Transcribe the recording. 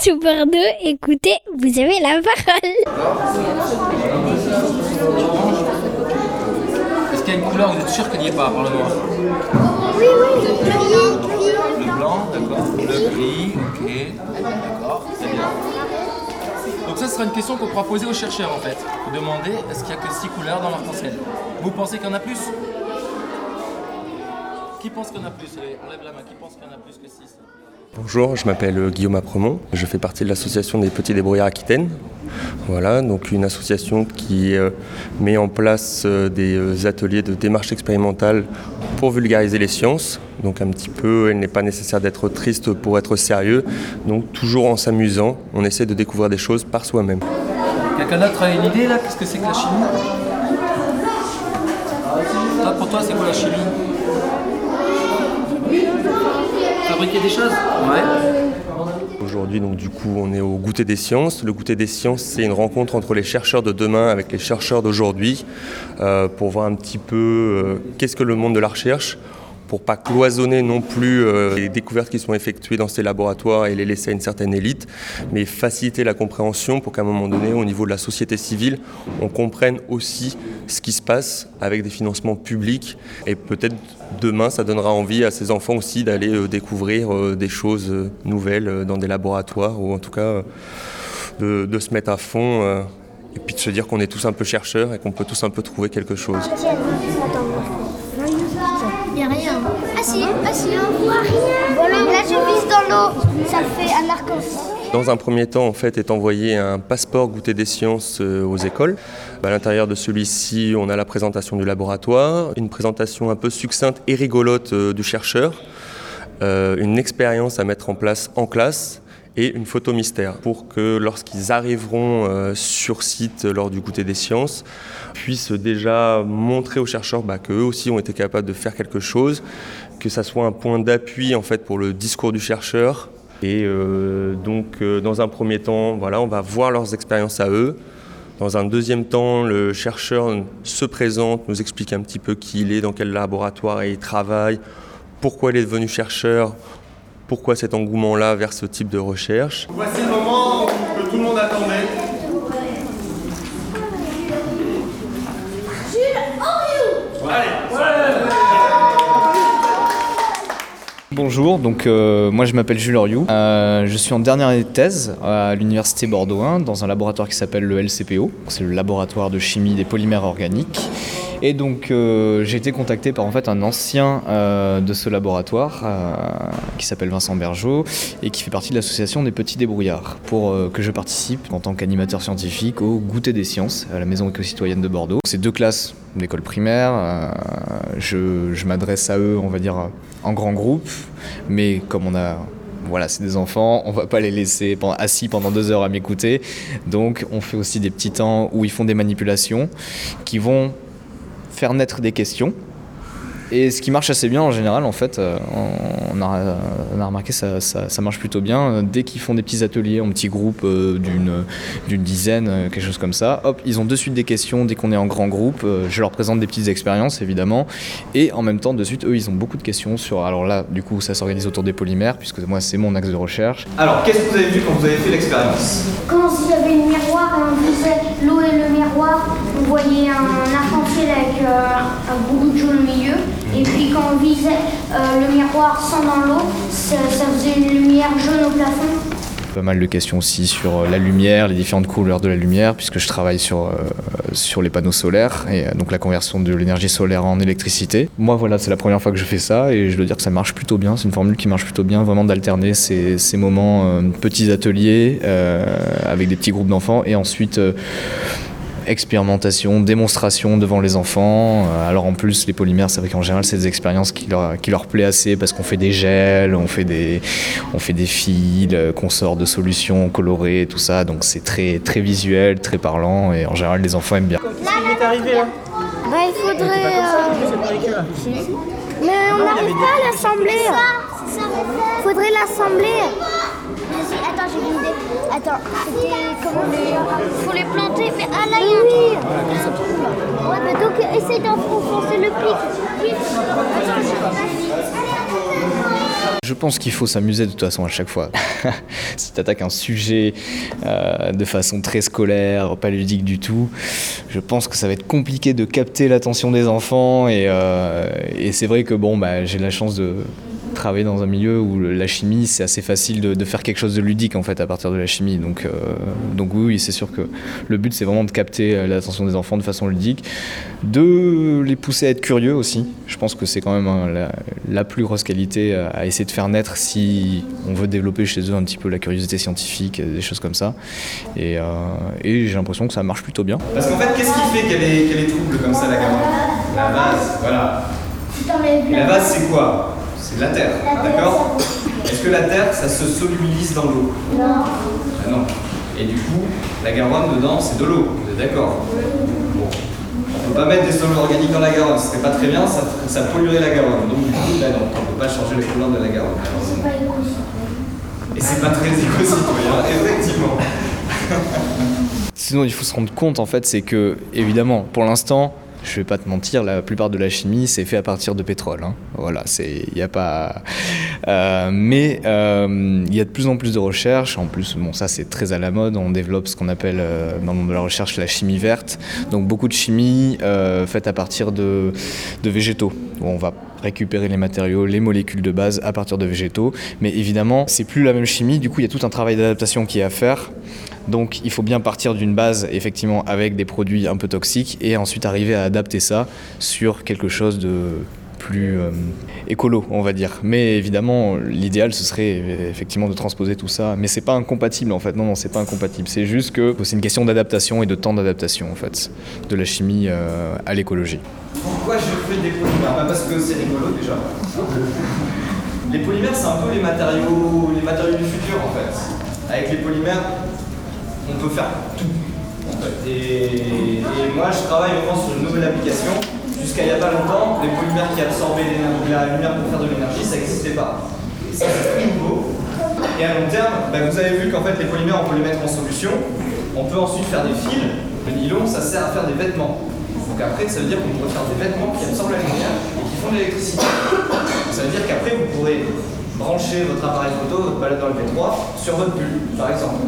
Sous Bordeaux, écoutez, vous avez la parole. Est-ce qu'il y a une couleur, vous êtes sûr qu'il n'y est pas par le noir Oui, oui, gris, gris. Le blanc, d'accord. Le gris, ok. D'accord, très bien. Donc ça, ce sera une question qu'on pourra poser aux chercheurs en fait. Vous demandez, est-ce qu'il n'y a que six couleurs dans l'arc-en-ciel Vous pensez qu'il y en a plus? Qui pense qu'il y en a plus? Allez, On lève la main. Qui pense qu'il y en a plus que six? Bonjour, je m'appelle Guillaume Apremont. Je fais partie de l'association des petits débrouillards Aquitaine. Voilà, donc une association qui euh, met en place euh, des euh, ateliers de démarche expérimentale pour vulgariser les sciences. Donc un petit peu, il n'est pas nécessaire d'être triste pour être sérieux. Donc toujours en s'amusant, on essaie de découvrir des choses par soi-même. Quelqu'un d'autre a une idée là? Qu'est-ce que c'est que la chimie? Toi, Pour toi, c'est quoi la chimie? Aujourd'hui, donc du coup, on est au goûter des sciences. Le goûter des sciences, c'est une rencontre entre les chercheurs de demain avec les chercheurs d'aujourd'hui euh, pour voir un petit peu euh, qu'est-ce que le monde de la recherche pour pas cloisonner non plus euh, les découvertes qui sont effectuées dans ces laboratoires et les laisser à une certaine élite, mais faciliter la compréhension pour qu'à un moment donné, au niveau de la société civile, on comprenne aussi ce qui se passe avec des financements publics et peut-être demain, ça donnera envie à ces enfants aussi d'aller euh, découvrir euh, des choses nouvelles dans des laboratoires ou en tout cas de, de se mettre à fond et puis de se dire qu'on est tous un peu chercheurs et qu'on peut tous un peu trouver quelque chose. Dans un. Dans un premier temps, en fait, est envoyé un passeport goûter des sciences euh, aux écoles. À l'intérieur de celui-ci, on a la présentation du laboratoire, une présentation un peu succincte et rigolote euh, du chercheur, euh, une expérience à mettre en place en classe et une photo mystère pour que lorsqu'ils arriveront euh, sur site lors du goûter des sciences, puissent déjà montrer aux chercheurs bah, qu'eux aussi ont été capables de faire quelque chose, que ça soit un point d'appui en fait pour le discours du chercheur. Et euh, donc euh, dans un premier temps, voilà, on va voir leurs expériences à eux. Dans un deuxième temps, le chercheur se présente, nous explique un petit peu qui il est, dans quel laboratoire il travaille, pourquoi il est devenu chercheur, pourquoi cet engouement-là vers ce type de recherche. Voici le moment que tout le monde attendait. Bonjour, donc euh, moi je m'appelle Jules Oriou. Euh, je suis en dernière année de thèse à l'université Bordeaux 1 dans un laboratoire qui s'appelle le LCPO. C'est le laboratoire de chimie des polymères organiques. Et donc euh, j'ai été contacté par en fait un ancien euh, de ce laboratoire euh, qui s'appelle Vincent Bergeau et qui fait partie de l'association des petits débrouillards pour que je participe en tant qu'animateur scientifique au goûter des sciences à la maison éco-citoyenne de Bordeaux. C'est deux classes d'école primaire. je je m'adresse à eux, on va dire, en grand groupe, mais comme on a voilà, c'est des enfants, on va pas les laisser assis pendant deux heures à m'écouter. Donc, on fait aussi des petits temps où ils font des manipulations qui vont faire naître des questions. Et ce qui marche assez bien en général, en fait, euh, on a, on a remarqué ça, ça, ça marche plutôt bien. Dès qu'ils font des petits ateliers en petits groupes euh, d'une d'une dizaine, euh, quelque chose comme ça, hop, ils ont de suite des questions. Dès qu'on est en grand groupe, euh, je leur présente des petites expériences évidemment. Et en même temps, de suite, eux, ils ont beaucoup de questions sur. Alors là, du coup, ça s'organise autour des polymères, puisque moi, c'est mon axe de recherche. Alors, qu'est-ce que vous avez vu quand vous avez fait l'expérience? Quand il y avait le miroir et on visait l'eau et le miroir, on voyait un arc-en-ciel avec euh, un bout de jaune au milieu. Et puis quand on visait euh, le miroir sans dans l'eau, ça, faisait une lumière jaune au plafond. Pas mal de questions aussi sur euh, la lumière, les différentes couleurs de la lumière, puisque je travaille sur, euh, sur les panneaux solaires et euh, donc la conversion de l'énergie solaire en électricité. Moi, voilà, c'est la première fois que je fais ça et je dois dire que ça marche plutôt bien. C'est une formule qui marche plutôt bien, vraiment d'alterner ces, ces moments petits ateliers avec des petits groupes d'enfants et ensuite. Expérimentation, démonstration devant les enfants. Euh, Alors en plus, les polymères, c'est vrai qu'en général, c'est des expériences qui leur, qui leur plaît assez parce qu'on fait des gels, on fait des, on fait des fils, euh, qu'on sort de solutions colorées, tout ça. Donc c'est très, très visuel, très parlant et en général, les enfants aiment bien. Il est arrivé là? Bah il faudrait... euh, Mais on n'arrive pas à l'assembler. Il faudrait l'assembler. Attends, j'ai une idée. Attends, c'était comment déjà Il faut les planter, mais ah là, il y a un truc. Ouais, mais donc essaye d'enfoncer le pic. Je pense qu'il faut s'amuser de toute façon à chaque fois. si tu attaques un sujet euh, de façon très scolaire, pas ludique du tout, je pense que ça va être compliqué de capter l'attention des enfants. Et, euh, et c'est vrai que bon, bah, j'ai la chance de travailler dans un milieu où la chimie, c'est assez facile de, de, faire quelque chose de ludique en fait à partir de la chimie. Donc, euh, donc oui, c'est sûr que le but c'est vraiment de capter l'attention des enfants de façon ludique, de les pousser à être curieux aussi. Je pense que c'est quand même hein, la, la, plus grosse qualité à essayer de faire naître si on veut développer chez eux un petit peu la curiosité scientifique, des choses comme ça. Et, euh, et j'ai l'impression que ça marche plutôt bien. Parce qu'en fait, qu'est-ce qui fait qu'elle est, qu est trouble comme ça la gamme La base, voilà. La base c'est quoi? C'est la terre, d'accord Est-ce que la terre, ça se solubilise dans l'eau Non. Ah non. Et du coup, la Garonne, dedans, c'est de l'eau, vous êtes d'accord Bon. On ne peut pas mettre des sols organiques dans la Garonne, ce serait pas très bien, ça, ça polluerait la Garonne. Donc du coup, là, non, on ne peut pas changer la couleur de la Garonne. Et c'est pas très éco-citoyen, effectivement. Sinon, il faut se rendre compte, en fait, c'est que, évidemment, pour l'instant, je vais pas te mentir, la plupart de la chimie c'est fait à partir de pétrole. Hein. Voilà, c'est, il a pas. Euh, mais il euh, y a de plus en plus de recherches. En plus, bon, ça c'est très à la mode. On développe ce qu'on appelle euh, dans le monde de la recherche la chimie verte. Donc beaucoup de chimie faite à partir de, de végétaux, on va récupérer les matériaux, les molécules de base à partir de végétaux. Mais évidemment, c'est plus la même chimie. Du coup, il y a tout un travail d'adaptation qui est à faire. Donc il faut bien partir d'une base effectivement avec des produits un peu toxiques et ensuite arriver à adapter ça sur quelque chose de plus euh, écolo, on va dire. Mais évidemment, l'idéal ce serait effectivement de transposer tout ça. Mais c'est pas incompatible en fait. Non, non, c'est pas incompatible. C'est juste que c'est une question d'adaptation et de temps d'adaptation en fait, de la chimie euh, à l'écologie. Pourquoi je fais des polymères? Bah Parce que c'est rigolo déjà. Les polymères, c'est un peu les matériaux, les matériaux du futur en fait. Avec les polymères, on peut faire tout. Et, moi, je travaille vraiment sur une nouvelle application. Jusqu'à il n'y a pas longtemps, les polymères qui absorbaient la lumière pour faire de l'énergie, ça n'existait pas. Et ça, c'est très nouveau. Et à long terme, bah, vous avez vu qu'en fait, les polymères, on peut les mettre en solution. On peut ensuite faire des fils. Le nylon, ça sert à faire des vêtements. Donc après, ça veut dire qu'on pourrait faire des vêtements qui absorbent la lumière et qui font de l'électricité. Ça veut dire qu'après, vous pourrez brancher votre appareil photo, votre palette dans le P3 sur votre pull, par exemple.